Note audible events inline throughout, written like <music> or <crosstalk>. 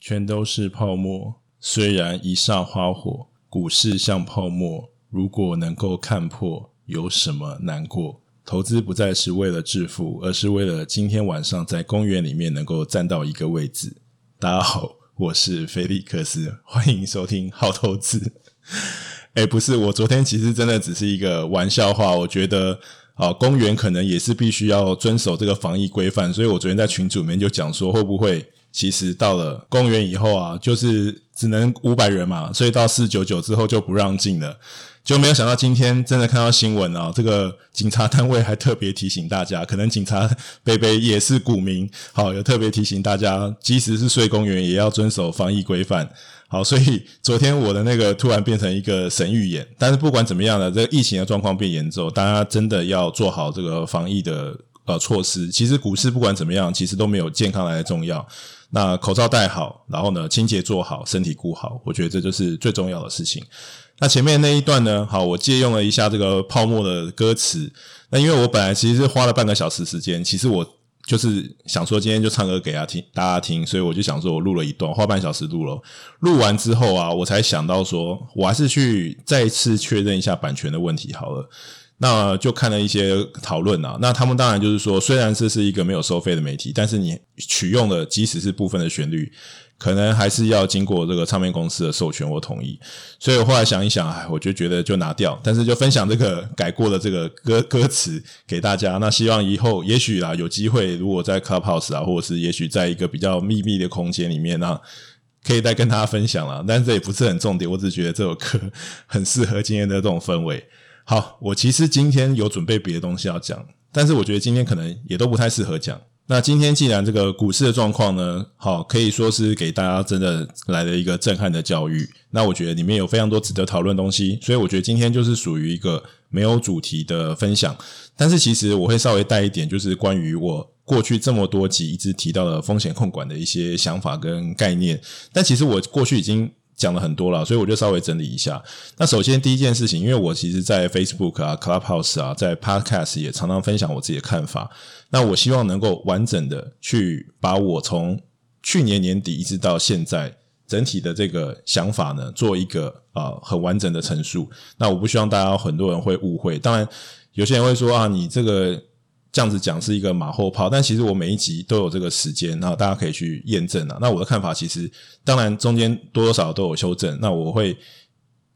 全都是泡沫。虽然一刹花火，股市像泡沫。如果能够看破，有什么难过？投资不再是为了致富，而是为了今天晚上在公园里面能够站到一个位置。大家好，我是菲利克斯，欢迎收听好投资。诶，<laughs> 不是，我昨天其实真的只是一个玩笑话。我觉得啊，公园可能也是必须要遵守这个防疫规范，所以我昨天在群组里面就讲说，会不会？其实到了公园以后啊，就是只能五百人嘛，所以到四九九之后就不让进了。就没有想到今天真的看到新闻啊，这个警察单位还特别提醒大家，可能警察贝贝也是股民，好，有特别提醒大家，即使是睡公园也要遵守防疫规范。好，所以昨天我的那个突然变成一个神预言。但是不管怎么样呢，这个疫情的状况变严重，大家真的要做好这个防疫的呃措施。其实股市不管怎么样，其实都没有健康来的重要。那口罩戴好，然后呢，清洁做好，身体顾好，我觉得这就是最重要的事情。那前面那一段呢，好，我借用了一下这个泡沫的歌词。那因为我本来其实是花了半个小时时间，其实我就是想说今天就唱歌给大家听，大家听，所以我就想说我录了一段，花半小时录了。录完之后啊，我才想到说，我还是去再次确认一下版权的问题好了。那就看了一些讨论啊，那他们当然就是说，虽然这是一个没有收费的媒体，但是你取用的即使是部分的旋律，可能还是要经过这个唱片公司的授权或同意。所以我后来想一想，哎，我就觉得就拿掉，但是就分享这个改过的这个歌歌词给大家。那希望以后也许啊，有机会如果在 Clubhouse 啊，或者是也许在一个比较秘密的空间里面，那可以再跟大家分享了。但是这也不是很重点，我只觉得这首歌很适合今天的这种氛围。好，我其实今天有准备别的东西要讲，但是我觉得今天可能也都不太适合讲。那今天既然这个股市的状况呢，好，可以说是给大家真的来了一个震撼的教育。那我觉得里面有非常多值得讨论的东西，所以我觉得今天就是属于一个没有主题的分享。但是其实我会稍微带一点，就是关于我过去这么多集一直提到的风险控管的一些想法跟概念。但其实我过去已经。讲了很多了，所以我就稍微整理一下。那首先第一件事情，因为我其实，在 Facebook 啊、Clubhouse 啊，在 Podcast 也常常分享我自己的看法。那我希望能够完整的去把我从去年年底一直到现在整体的这个想法呢，做一个啊、呃、很完整的陈述。那我不希望大家很多人会误会。当然，有些人会说啊，你这个。这样子讲是一个马后炮，但其实我每一集都有这个时间，然后大家可以去验证啊。那我的看法其实，当然中间多多少少都有修正。那我会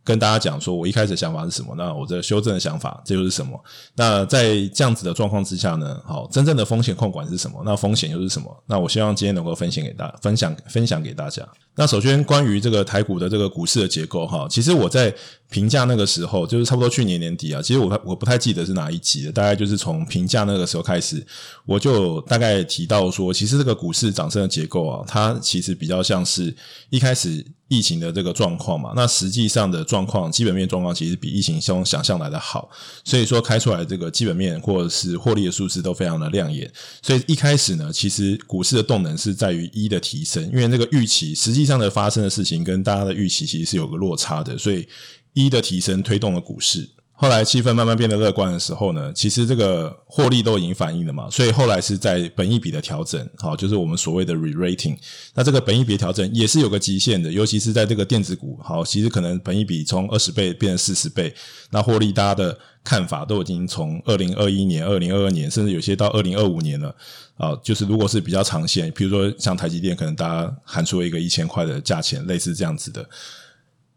跟大家讲说，我一开始的想法是什么？那我这修正的想法这就是什么？那在这样子的状况之下呢，好，真正的风险控管是什么？那风险又是什么？那我希望今天能够分享给大，分享分享给大家。那首先关于这个台股的这个股市的结构哈，其实我在评价那个时候，就是差不多去年年底啊，其实我我不太记得是哪一集了，大概就是从评价那个时候开始，我就大概提到说，其实这个股市涨升的结构啊，它其实比较像是一开始疫情的这个状况嘛，那实际上的状况，基本面状况其实比疫情中想象来的好，所以说开出来这个基本面或者是获利的数字都非常的亮眼，所以一开始呢，其实股市的动能是在于一的提升，因为那个预期实际。实际上的发生的事情跟大家的预期其实是有个落差的，所以一的提升推动了股市。后来气氛慢慢变得乐观的时候呢，其实这个获利都已经反映了嘛，所以后来是在本益比的调整，好，就是我们所谓的 re-rating。那这个本益比调整也是有个极限的，尤其是在这个电子股，好，其实可能本益比从二十倍变成四十倍，那获利大家的看法都已经从二零二一年、二零二二年，甚至有些到二零二五年了，啊，就是如果是比较长线，比如说像台积电，可能大家喊出了一个一千块的价钱，类似这样子的，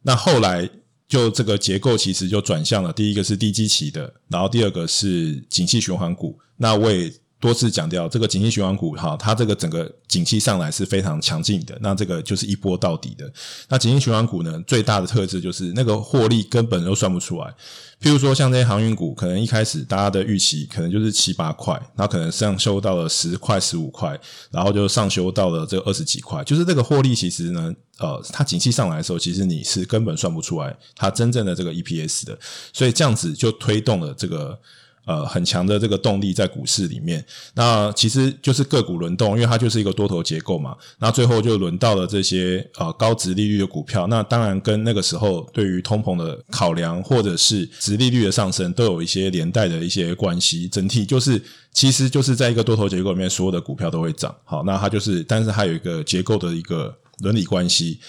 那后来。就这个结构其实就转向了，第一个是低基期的，然后第二个是景气循环股。那为多次强调，这个景气循环股哈，它这个整个景气上来是非常强劲的，那这个就是一波到底的。那景气循环股呢，最大的特质就是那个获利根本都算不出来。譬如说，像这些航运股，可能一开始大家的预期可能就是七八块，然后可能上修到了十块、十五块，然后就上修到了这二十几块。就是这个获利，其实呢，呃，它景气上来的时候，其实你是根本算不出来它真正的这个 EPS 的，所以这样子就推动了这个。呃，很强的这个动力在股市里面，那其实就是个股轮动，因为它就是一个多头结构嘛。那最后就轮到了这些呃高殖利率的股票，那当然跟那个时候对于通膨的考量，或者是殖利率的上升，都有一些连带的一些关系。整体就是，其实就是在一个多头结构里面，所有的股票都会涨。好，那它就是，但是它有一个结构的一个伦理关系。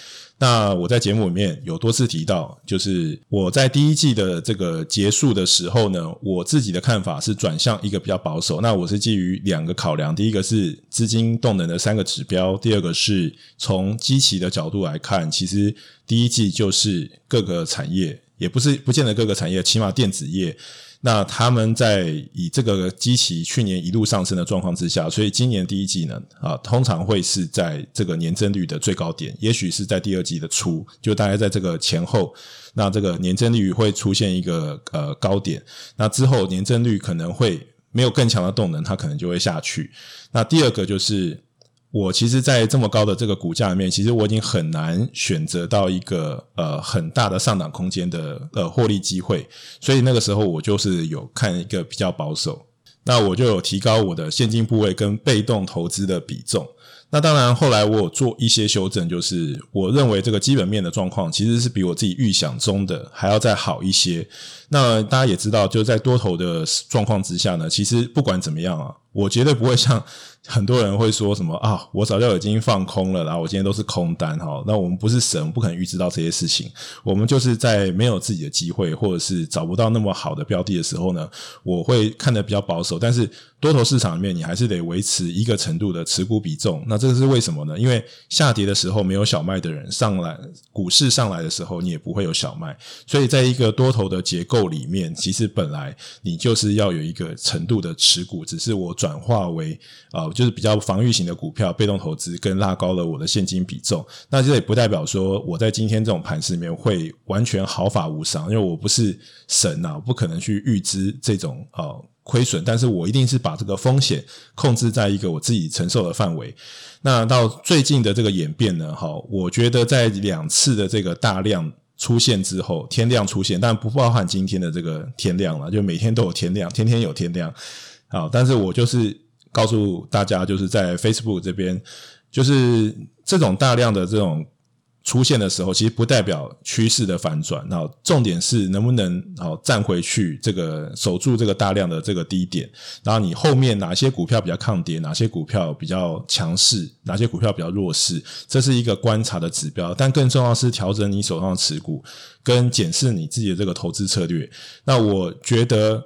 那我在节目里面有多次提到，就是我在第一季的这个结束的时候呢，我自己的看法是转向一个比较保守。那我是基于两个考量，第一个是资金动能的三个指标，第二个是从基期的角度来看，其实第一季就是各个产业，也不是不见得各个产业，起码电子业。那他们在以这个基期去年一路上升的状况之下，所以今年第一季呢，啊，通常会是在这个年增率的最高点，也许是在第二季的初，就大概在这个前后，那这个年增率会出现一个呃高点，那之后年增率可能会没有更强的动能，它可能就会下去。那第二个就是。我其实，在这么高的这个股价里面，其实我已经很难选择到一个呃很大的上涨空间的呃获利机会，所以那个时候我就是有看一个比较保守，那我就有提高我的现金部位跟被动投资的比重。那当然，后来我有做一些修正，就是我认为这个基本面的状况其实是比我自己预想中的还要再好一些。那大家也知道，就在多头的状况之下呢，其实不管怎么样啊，我绝对不会像。很多人会说什么啊？我早就已经放空了，然后我今天都是空单哈。那我们不是神，不可能预知到这些事情。我们就是在没有自己的机会，或者是找不到那么好的标的的时候呢，我会看得比较保守。但是多头市场里面，你还是得维持一个程度的持股比重。那这个是为什么呢？因为下跌的时候没有小麦的人，上来股市上来的时候，你也不会有小麦。所以在一个多头的结构里面，其实本来你就是要有一个程度的持股，只是我转化为啊。呃就是比较防御型的股票，被动投资跟拉高了我的现金比重。那这也不代表说我在今天这种盘势里面会完全毫发无伤，因为我不是神呐、啊，我不可能去预知这种呃亏损。但是我一定是把这个风险控制在一个我自己承受的范围。那到最近的这个演变呢，哈，我觉得在两次的这个大量出现之后，天亮出现，但不包含今天的这个天亮了，就每天都有天亮，天天有天亮。好，但是我就是。告诉大家，就是在 Facebook 这边，就是这种大量的这种出现的时候，其实不代表趋势的反转。然后重点是能不能好站回去，这个守住这个大量的这个低点。然后你后面哪些股票比较抗跌，哪些股票比较强势，哪些股票比较弱势，这是一个观察的指标。但更重要是调整你手上的持股，跟检视你自己的这个投资策略。那我觉得。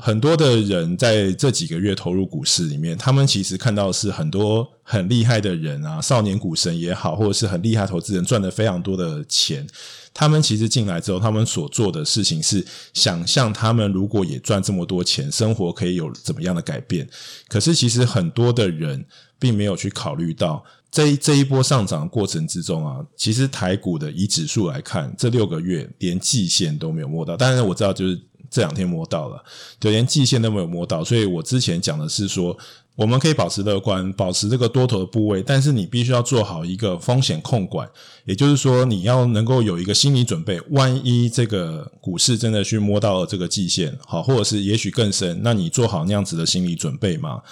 很多的人在这几个月投入股市里面，他们其实看到的是很多很厉害的人啊，少年股神也好，或者是很厉害投资人赚了非常多的钱。他们其实进来之后，他们所做的事情是想象他们如果也赚这么多钱，生活可以有怎么样的改变。可是其实很多的人并没有去考虑到，这一这一波上涨过程之中啊，其实台股的以指数来看，这六个月连季线都没有摸到。当然我知道就是。这两天摸到了，就连季线都没有摸到，所以我之前讲的是说，我们可以保持乐观，保持这个多头的部位，但是你必须要做好一个风险控管，也就是说，你要能够有一个心理准备，万一这个股市真的去摸到了这个季线，好，或者是也许更深，那你做好那样子的心理准备吗？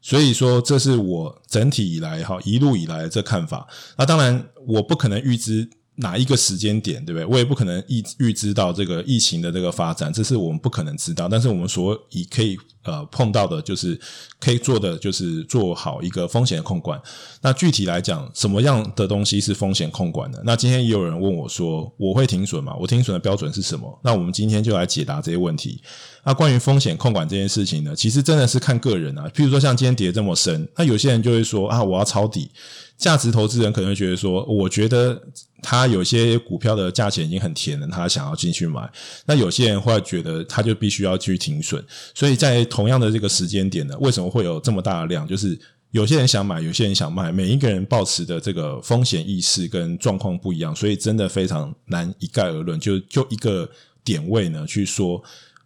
所以说，这是我整体以来哈一路以来的这看法。那当然，我不可能预知。哪一个时间点，对不对？我也不可能预预知到这个疫情的这个发展，这是我们不可能知道。但是我们所以可以呃碰到的，就是可以做的，就是做好一个风险控管。那具体来讲，什么样的东西是风险控管的？那今天也有人问我说，我会停损吗？我停损的标准是什么？那我们今天就来解答这些问题。那关于风险控管这件事情呢，其实真的是看个人啊。譬如说像今天跌这么深，那有些人就会说啊，我要抄底。价值投资人可能会觉得说，我觉得他有些股票的价钱已经很甜了，他想要进去买。那有些人会觉得他就必须要去停损。所以在同样的这个时间点呢，为什么会有这么大的量？就是有些人想买，有些人想卖，每一个人抱持的这个风险意识跟状况不一样，所以真的非常难一概而论。就就一个点位呢去说。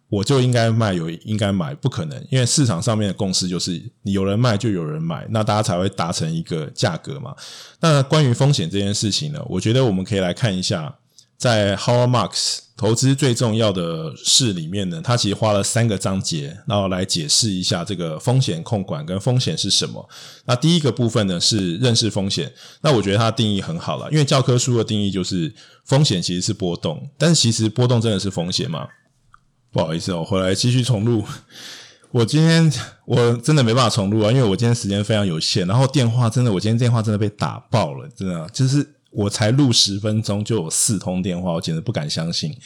我就应该卖，有应该买，不可能，因为市场上面的共识就是，你有人卖就有人买，那大家才会达成一个价格嘛。那关于风险这件事情呢，我觉得我们可以来看一下，在 Howard Marks 投资最重要的事里面呢，他其实花了三个章节，然后来解释一下这个风险控管跟风险是什么。那第一个部分呢是认识风险，那我觉得它定义很好了，因为教科书的定义就是风险其实是波动，但是其实波动真的是风险吗？不好意思哦，回来继续重录。<laughs> 我今天我真的没办法重录啊，因为我今天时间非常有限，然后电话真的，我今天电话真的被打爆了，真的就是我才录十分钟就有四通电话，我简直不敢相信。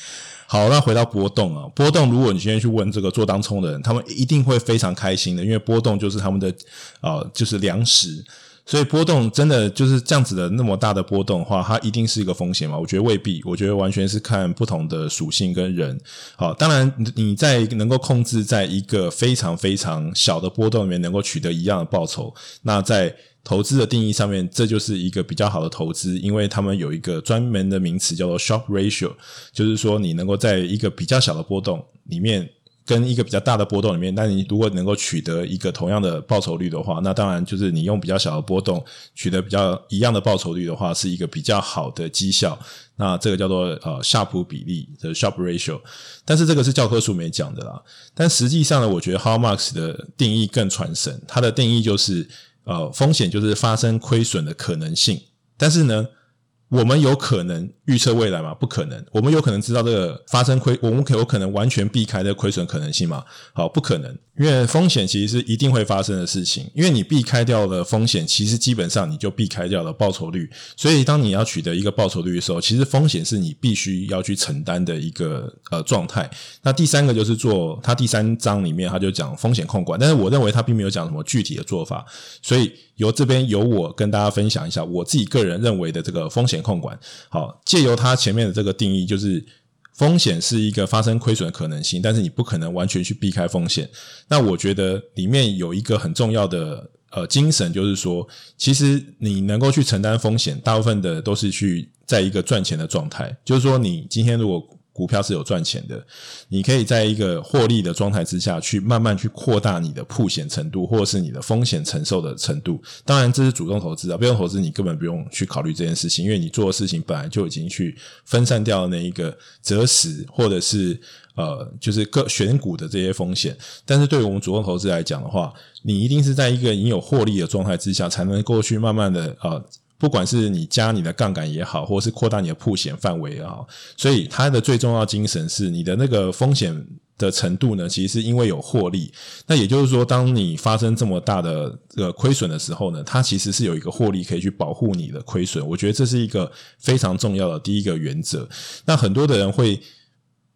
好，那回到波动啊，波动，如果你今天去问这个做当冲的人，他们一定会非常开心的，因为波动就是他们的啊、就是粮食。所以波动真的就是这样子的那么大的波动的话，它一定是一个风险吗？我觉得未必，我觉得完全是看不同的属性跟人。好，当然你在能够控制在一个非常非常小的波动里面能够取得一样的报酬，那在投资的定义上面，这就是一个比较好的投资，因为他们有一个专门的名词叫做 Sharpe ratio，就是说你能够在一个比较小的波动里面。跟一个比较大的波动里面，那你如果能够取得一个同样的报酬率的话，那当然就是你用比较小的波动取得比较一样的报酬率的话，是一个比较好的绩效。那这个叫做呃夏普比例的 sharp ratio，但是这个是教科书没讲的啦。但实际上呢，我觉得 Howard Marks 的定义更传神，它的定义就是呃风险就是发生亏损的可能性，但是呢。我们有可能预测未来吗？不可能。我们有可能知道这个发生亏，我们可有可能完全避开这个亏损可能性吗？好，不可能，因为风险其实是一定会发生的事情。因为你避开掉了风险，其实基本上你就避开掉了报酬率。所以，当你要取得一个报酬率的时候，其实风险是你必须要去承担的一个呃状态。那第三个就是做它第三章里面他就讲风险控管，但是我认为他并没有讲什么具体的做法，所以。由这边由我跟大家分享一下我自己个人认为的这个风险控管。好，借由它前面的这个定义，就是风险是一个发生亏损的可能性，但是你不可能完全去避开风险。那我觉得里面有一个很重要的呃精神，就是说，其实你能够去承担风险，大部分的都是去在一个赚钱的状态。就是说，你今天如果股票是有赚钱的，你可以在一个获利的状态之下去慢慢去扩大你的铺险程度，或者是你的风险承受的程度。当然，这是主动投资啊，被动投资你根本不用去考虑这件事情，因为你做的事情本来就已经去分散掉那一个择时或者是呃，就是各选股的这些风险。但是，对于我们主动投资来讲的话，你一定是在一个已有获利的状态之下，才能够去慢慢的呃。不管是你加你的杠杆也好，或是扩大你的铺险范围也好，所以它的最重要精神是你的那个风险的程度呢，其实是因为有获利。那也就是说，当你发生这么大的这个亏损的时候呢，它其实是有一个获利可以去保护你的亏损。我觉得这是一个非常重要的第一个原则。那很多的人会。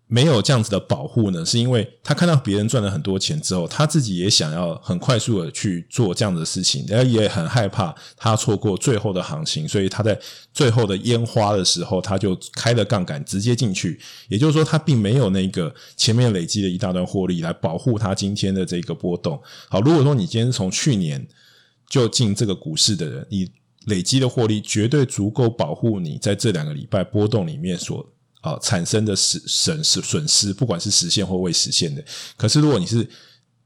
没有这样子的保护呢，是因为他看到别人赚了很多钱之后，他自己也想要很快速的去做这样的事情，然后也很害怕他错过最后的行情，所以他在最后的烟花的时候，他就开了杠杆直接进去。也就是说，他并没有那个前面累积的一大段获利来保护他今天的这个波动。好，如果说你今天从去年就进这个股市的人，你累积的获利绝对足够保护你在这两个礼拜波动里面所。啊，产生的损损失损失，不管是实现或未实现的。可是，如果你是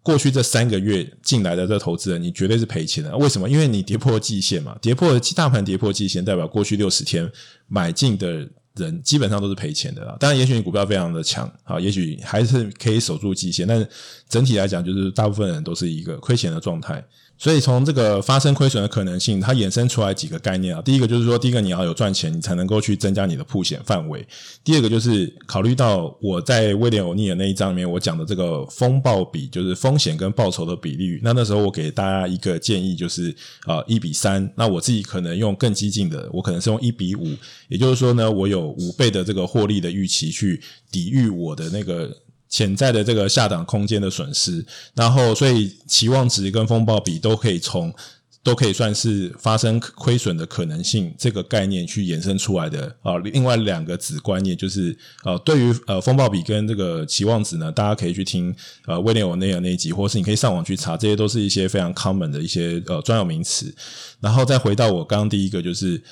过去这三个月进来的这投资人，你绝对是赔钱的。为什么？因为你跌破季线嘛，跌破大盘跌破季线，代表过去六十天买进的人基本上都是赔钱的啦。当然，也许你股票非常的强，啊，也许还是可以守住季线，但是整体来讲，就是大部分人都是一个亏钱的状态。所以从这个发生亏损的可能性，它衍生出来几个概念啊。第一个就是说，第一个你要有赚钱，你才能够去增加你的铺险范围。第二个就是考虑到我在威廉欧尼尔那一章里面我讲的这个风暴比，就是风险跟报酬的比例。那那时候我给大家一个建议，就是啊一比三。那我自己可能用更激进的，我可能是用一比五。也就是说呢，我有五倍的这个获利的预期去抵御我的那个。潜在的这个下档空间的损失，然后所以期望值跟风暴比都可以从都可以算是发生亏损的可能性这个概念去衍生出来的啊。另外两个子观念就是呃，对于呃风暴比跟这个期望值呢，大家可以去听呃威廉欧内尔那一集，或是你可以上网去查，这些都是一些非常 common 的一些呃专有名词。然后再回到我刚刚第一个就是。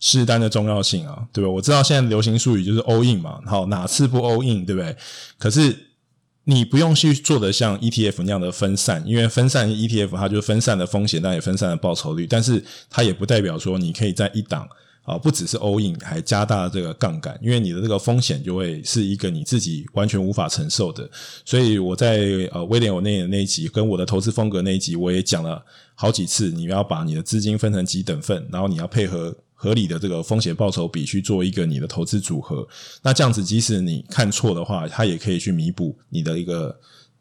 试单的重要性啊，对吧？我知道现在流行术语就是 all in 嘛，好，哪次不 all in，对不对？可是你不用去做的像 ETF 那样的分散，因为分散 ETF 它就分散了风险，但也分散了报酬率，但是它也不代表说你可以在一档啊，不只是 all in，还加大了这个杠杆，因为你的这个风险就会是一个你自己完全无法承受的。所以我在呃威廉欧内尔那一集跟我的投资风格那一集，我也讲了好几次，你要把你的资金分成几等份，然后你要配合。合理的这个风险报酬比去做一个你的投资组合，那这样子即使你看错的话，它也可以去弥补你的一个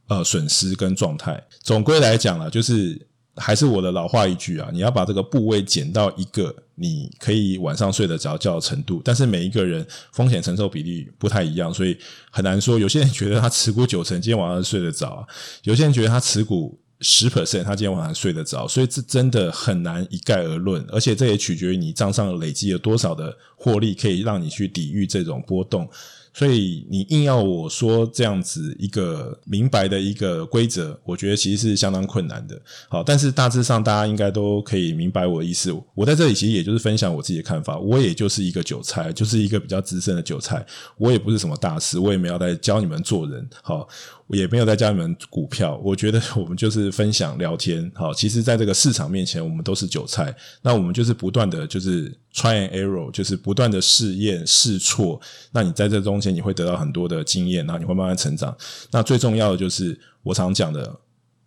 呃损失跟状态。总归来讲啦，就是还是我的老话一句啊，你要把这个部位减到一个你可以晚上睡得着觉的程度。但是每一个人风险承受比例不太一样，所以很难说。有些人觉得他持股九成，今天晚上睡得着；有些人觉得他持股。十 percent，他今天晚上睡得着，所以这真的很难一概而论，而且这也取决于你账上累积了多少的获利，可以让你去抵御这种波动。所以你硬要我说这样子一个明白的一个规则，我觉得其实是相当困难的。好，但是大致上大家应该都可以明白我的意思。我在这里其实也就是分享我自己的看法，我也就是一个韭菜，就是一个比较资深的韭菜。我也不是什么大师，我也没有在教你们做人。好。也没有在教你们股票，我觉得我们就是分享聊天，好，其实在这个市场面前，我们都是韭菜，那我们就是不断的就是 try and error，就是不断的试验试错，那你在这中间你会得到很多的经验，然后你会慢慢成长。那最重要的就是我常讲的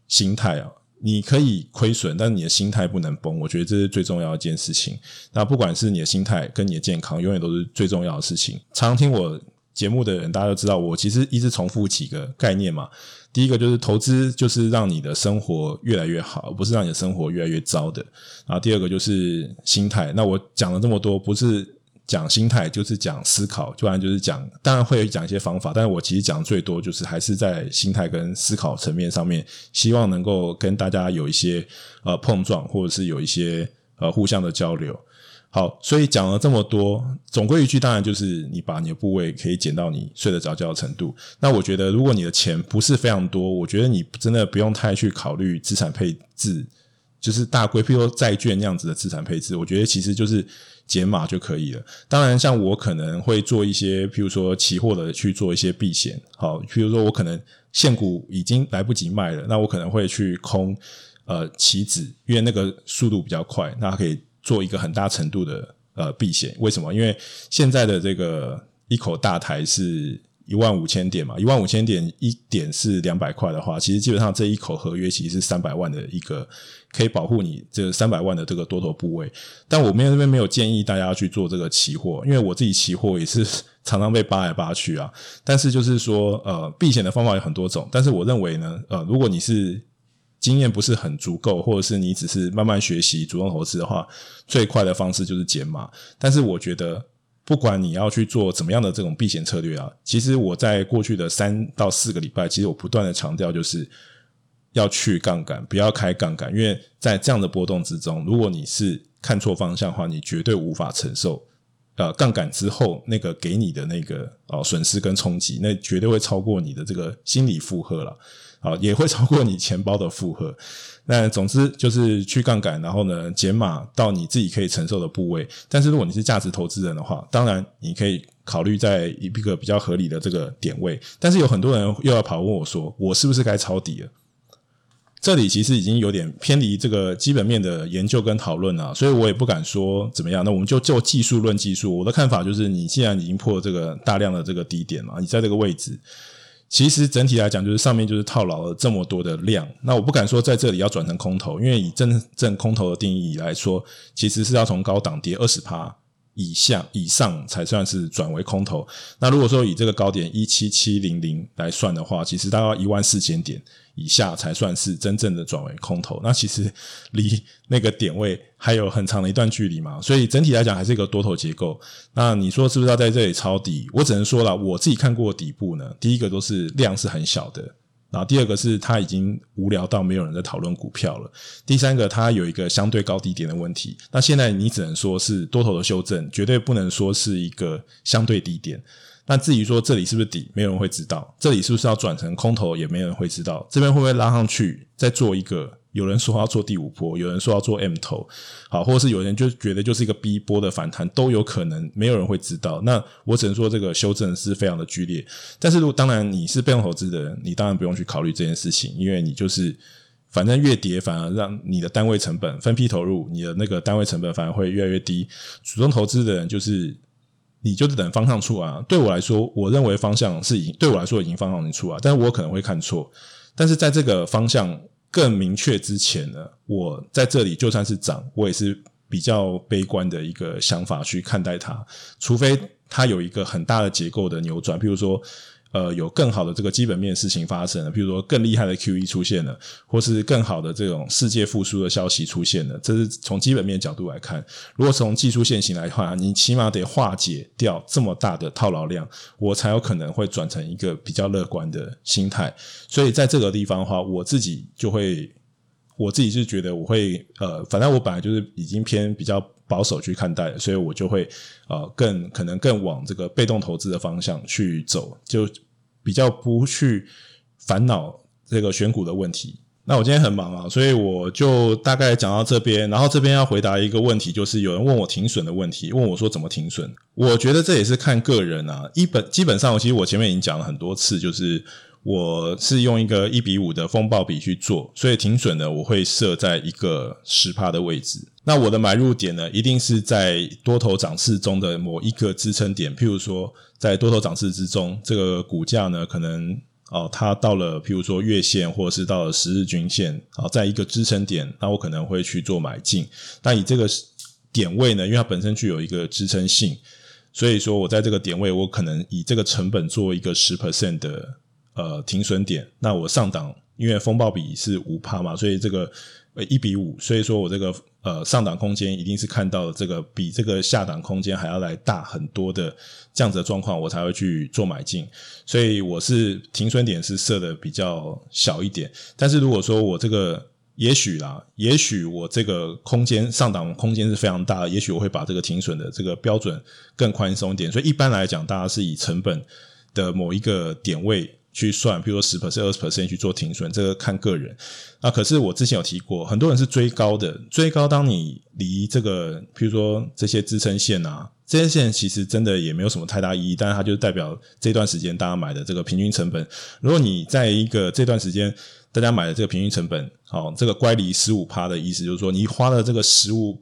心态啊，你可以亏损，但你的心态不能崩，我觉得这是最重要的一件事情。那不管是你的心态跟你的健康，永远都是最重要的事情。常听我节目的人，大家都知道，我其实一直重复几个概念嘛。第一个就是投资，就是让你的生活越来越好，不是让你的生活越来越糟的。然后第二个就是心态。那我讲了这么多，不是讲心态，就是讲思考，不然就是讲，当然会讲一些方法，但是我其实讲最多就是还是在心态跟思考层面上面，希望能够跟大家有一些呃碰撞，或者是有一些呃互相的交流。好，所以讲了这么多，总归一句，当然就是你把你的部位可以减到你睡得着觉的程度。那我觉得，如果你的钱不是非常多，我觉得你真的不用太去考虑资产配置，就是大规，譬如说债券那样子的资产配置。我觉得其实就是减码就可以了。当然，像我可能会做一些，譬如说期货的去做一些避险。好，譬如说我可能现股已经来不及卖了，那我可能会去空呃期指，因为那个速度比较快，那可以。做一个很大程度的呃避险，为什么？因为现在的这个一口大台是一万五千点嘛，一万五千点一点是两百块的话，其实基本上这一口合约其实是三百万的一个可以保护你这三百万的这个多头部位。但我们这边没有建议大家去做这个期货，因为我自己期货也是 <laughs> 常常被扒来扒去啊。但是就是说呃避险的方法有很多种，但是我认为呢呃如果你是经验不是很足够，或者是你只是慢慢学习主动投资的话，最快的方式就是减码。但是我觉得，不管你要去做怎么样的这种避险策略啊，其实我在过去的三到四个礼拜，其实我不断的强调，就是要去杠杆，不要开杠杆，因为在这样的波动之中，如果你是看错方向的话，你绝对无法承受。呃，杠杆之后那个给你的那个哦损失跟冲击，那绝对会超过你的这个心理负荷了。好，也会超过你钱包的负荷。那总之就是去杠杆，然后呢减码到你自己可以承受的部位。但是如果你是价值投资人的话，当然你可以考虑在一个比较合理的这个点位。但是有很多人又要跑问我说，我是不是该抄底了？这里其实已经有点偏离这个基本面的研究跟讨论了，所以我也不敢说怎么样。那我们就就技术论技术。我的看法就是，你既然已经破这个大量的这个低点嘛，你在这个位置。其实整体来讲，就是上面就是套牢了这么多的量。那我不敢说在这里要转成空头，因为以真正空头的定义来说，其实是要从高档跌二十趴以下以上才算是转为空头。那如果说以这个高点一七七零零来算的话，其实大概一万四千点。以下才算是真正的转为空头，那其实离那个点位还有很长的一段距离嘛，所以整体来讲还是一个多头结构。那你说是不是要在这里抄底？我只能说了，我自己看过底部呢，第一个都是量是很小的，然后第二个是它已经无聊到没有人在讨论股票了，第三个它有一个相对高低点的问题。那现在你只能说是多头的修正，绝对不能说是一个相对低点。那至于说这里是不是底，没有人会知道；这里是不是要转成空头，也没有人会知道。这边会不会拉上去，再做一个？有人说要做第五波，有人说要做 M 头，好，或者是有人就觉得就是一个 B 波的反弹，都有可能，没有人会知道。那我只能说这个修正是非常的剧烈。但是如果当然你是被动投资的人，你当然不用去考虑这件事情，因为你就是反正越跌，反而让你的单位成本分批投入，你的那个单位成本反而会越来越低。主动投资的人就是。你就是等方向出啊！对我来说，我认为方向是已经对我来说已经方向已经出啊，但是我可能会看错。但是在这个方向更明确之前呢，我在这里就算是涨，我也是比较悲观的一个想法去看待它。除非它有一个很大的结构的扭转，譬如说，呃有更好的这个基本面事情发生了，比如说更厉害的 QE 出现了，或是更好的这种世界复苏的消息出现了，这是从基本面角度来看。如果从技术线型来看，你起码得化解掉这么大的套牢量，我才有可能会转成一个比较乐观的心态。所以在这个地方的话，我自己就会。我自己是觉得我会呃，反正我本来就是已经偏比较保守去看待，所以我就会呃更可能更往这个被动投资的方向去走，就比较不去烦恼这个选股的问题。那我今天很忙啊，所以我就大概讲到这边，然后这边要回答一个问题，就是有人问我停损的问题，问我说怎么停损？我觉得这也是看个人啊，一本基本上，其实我前面已经讲了很多次，就是。我是用一个一比五的风暴比去做，所以停损呢，我会设在一个十趴的位置。那我的买入点呢，一定是在多头涨势中的某一个支撑点。譬如说，在多头涨势之中，这个股价呢，可能哦，它到了譬如说月线，或者是到了十日均线，好，在一个支撑点，那我可能会去做买进。那以这个点位呢，因为它本身具有一个支撑性，所以说我在这个点位，我可能以这个成本做一个十 percent 的。呃，停损点，那我上档，因为风暴比是五趴嘛，所以这个呃一比五，所以说我这个呃上档空间一定是看到这个比这个下档空间还要来大很多的这样子的状况，我才会去做买进。所以我是停损点是设的比较小一点，但是如果说我这个也许啦，也许我这个空间上档空间是非常大的，也许我会把这个停损的这个标准更宽松一点。所以一般来讲，大家是以成本的某一个点位。去算，比如说十 percent、二十 percent 去做停损，这个看个人。啊，可是我之前有提过，很多人是追高的，追高。当你离这个，譬如说这些支撑线啊，这些线其实真的也没有什么太大意义，但是它就代表这段时间大家买的这个平均成本。如果你在一个这段时间大家买的这个平均成本，好，这个乖离十五趴的意思就是说，你花了这个十五。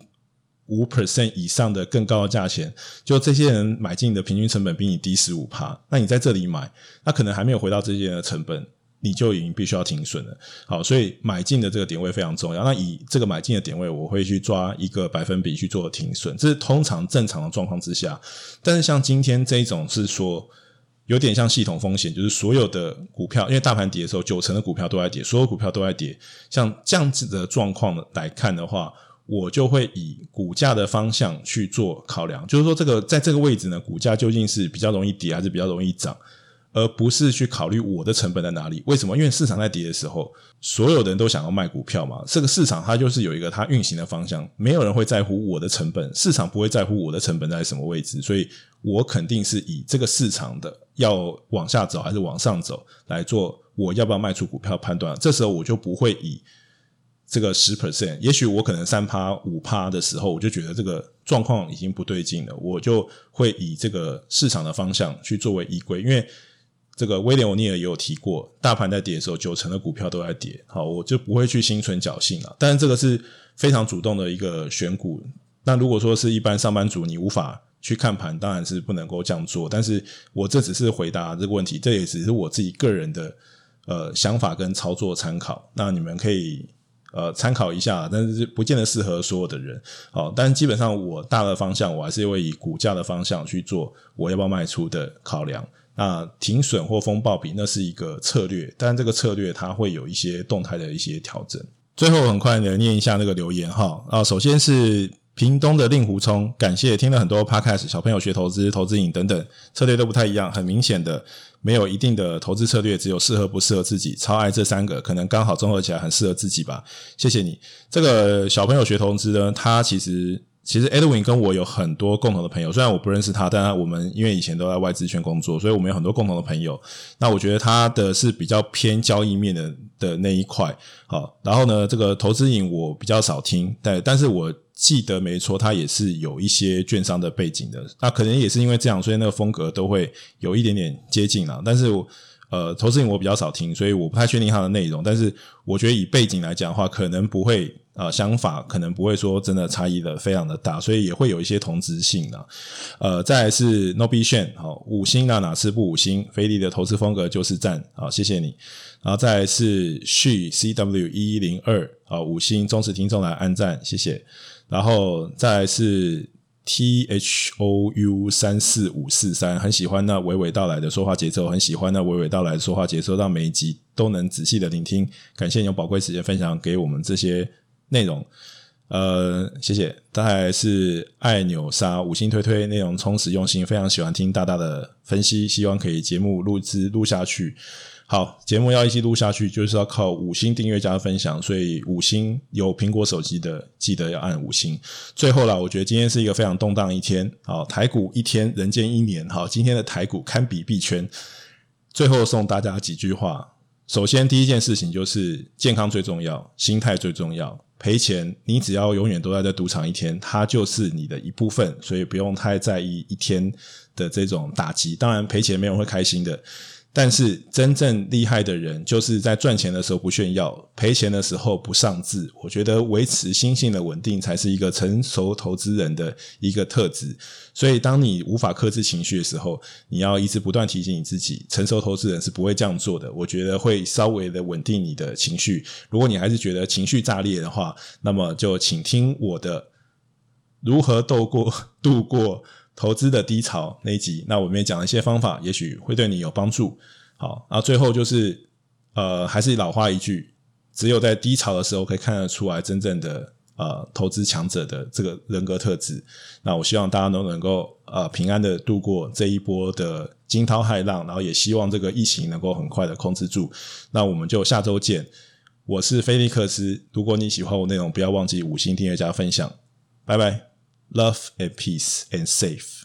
五 percent 以上的更高的价钱，就这些人买进的平均成本比你低十五趴，那你在这里买，那可能还没有回到这些人的成本，你就已经必须要停损了。好，所以买进的这个点位非常重要。那以这个买进的点位，我会去抓一个百分比去做停损，这是通常正常的状况之下。但是像今天这一种是说，有点像系统风险，就是所有的股票，因为大盘跌的时候，九成的股票都在跌，所有股票都在跌。像这样子的状况来看的话。我就会以股价的方向去做考量，就是说，这个在这个位置呢，股价究竟是比较容易跌还是比较容易涨，而不是去考虑我的成本在哪里。为什么？因为市场在跌的时候，所有的人都想要卖股票嘛。这个市场它就是有一个它运行的方向，没有人会在乎我的成本，市场不会在乎我的成本在什么位置，所以我肯定是以这个市场的要往下走还是往上走来做我要不要卖出股票判断。这时候我就不会以。这个十 percent，也许我可能三趴五趴的时候，我就觉得这个状况已经不对劲了，我就会以这个市场的方向去作为依归。因为这个威廉欧尼尔也有提过，大盘在跌的时候，九成的股票都在跌，好，我就不会去心存侥幸了。但是这个是非常主动的一个选股。那如果说是一般上班族，你无法去看盘，当然是不能够这样做。但是我这只是回答这个问题，这也只是我自己个人的呃想法跟操作参考。那你们可以。呃，参考一下，但是不见得适合所有的人。好，但基本上我大的方向，我还是会以股价的方向去做我要不要卖出的考量。那停损或风暴比，那是一个策略，但这个策略它会有一些动态的一些调整。最后，很快的念一下那个留言哈。啊，首先是。屏东的令狐冲，感谢听了很多 podcast，小朋友学投资、投资影等等，策略都不太一样，很明显的没有一定的投资策略，只有适合不适合自己。超爱这三个，可能刚好综合起来很适合自己吧。谢谢你，这个小朋友学投资呢，他其实其实 Edwin 跟我有很多共同的朋友，虽然我不认识他，但我们因为以前都在外资圈工作，所以我们有很多共同的朋友。那我觉得他的是比较偏交易面的的那一块，好，然后呢，这个投资瘾我比较少听，但但是我。记得没错，他也是有一些券商的背景的，那可能也是因为这样，所以那个风格都会有一点点接近了。但是，呃，投资瘾我比较少听，所以我不太确定它的内容。但是，我觉得以背景来讲的话，可能不会，呃，想法可能不会说真的差异的非常的大，所以也会有一些同质性的。呃，再来是 Nobby Shen 好，五星那哪次不五星？菲利的投资风格就是赞，好，谢谢你。然后再来是 She CW 一一零二，好，五星忠实听众来按赞，谢谢。然后再来是 T H O U 三四五四三，很喜欢那娓娓道来的说话节奏，很喜欢那娓娓道来的说话节奏，让每一集都能仔细的聆听。感谢你用宝贵时间分享给我们这些内容，呃，谢谢。大概是爱纽莎五星推推，内容充实用心，非常喜欢听大大的分析，希望可以节目录制录下去。好，节目要一直录下去，就是要靠五星订阅加分享，所以五星有苹果手机的记得要按五星。最后啦，我觉得今天是一个非常动荡一天，好，台股一天人间一年，好，今天的台股堪比币圈。最后送大家几句话，首先第一件事情就是健康最重要，心态最重要。赔钱，你只要永远都在这赌场一天，它就是你的一部分，所以不用太在意一天的这种打击。当然赔钱没有人会开心的。但是真正厉害的人，就是在赚钱的时候不炫耀，赔钱的时候不上志。我觉得维持心性的稳定，才是一个成熟投资人的一个特质。所以，当你无法克制情绪的时候，你要一直不断提醒你自己，成熟投资人是不会这样做的。我觉得会稍微的稳定你的情绪。如果你还是觉得情绪炸裂的话，那么就请听我的如何 <laughs> 度过度过。投资的低潮那一集，那我们也讲了一些方法，也许会对你有帮助。好，然后最后就是，呃，还是老话一句，只有在低潮的时候可以看得出来真正的呃投资强者的这个人格特质。那我希望大家都能够呃平安的度过这一波的惊涛骇浪，然后也希望这个疫情能够很快的控制住。那我们就下周见。我是菲利克斯，如果你喜欢我内容，不要忘记五星订阅加分享。拜拜。Love and peace and safe.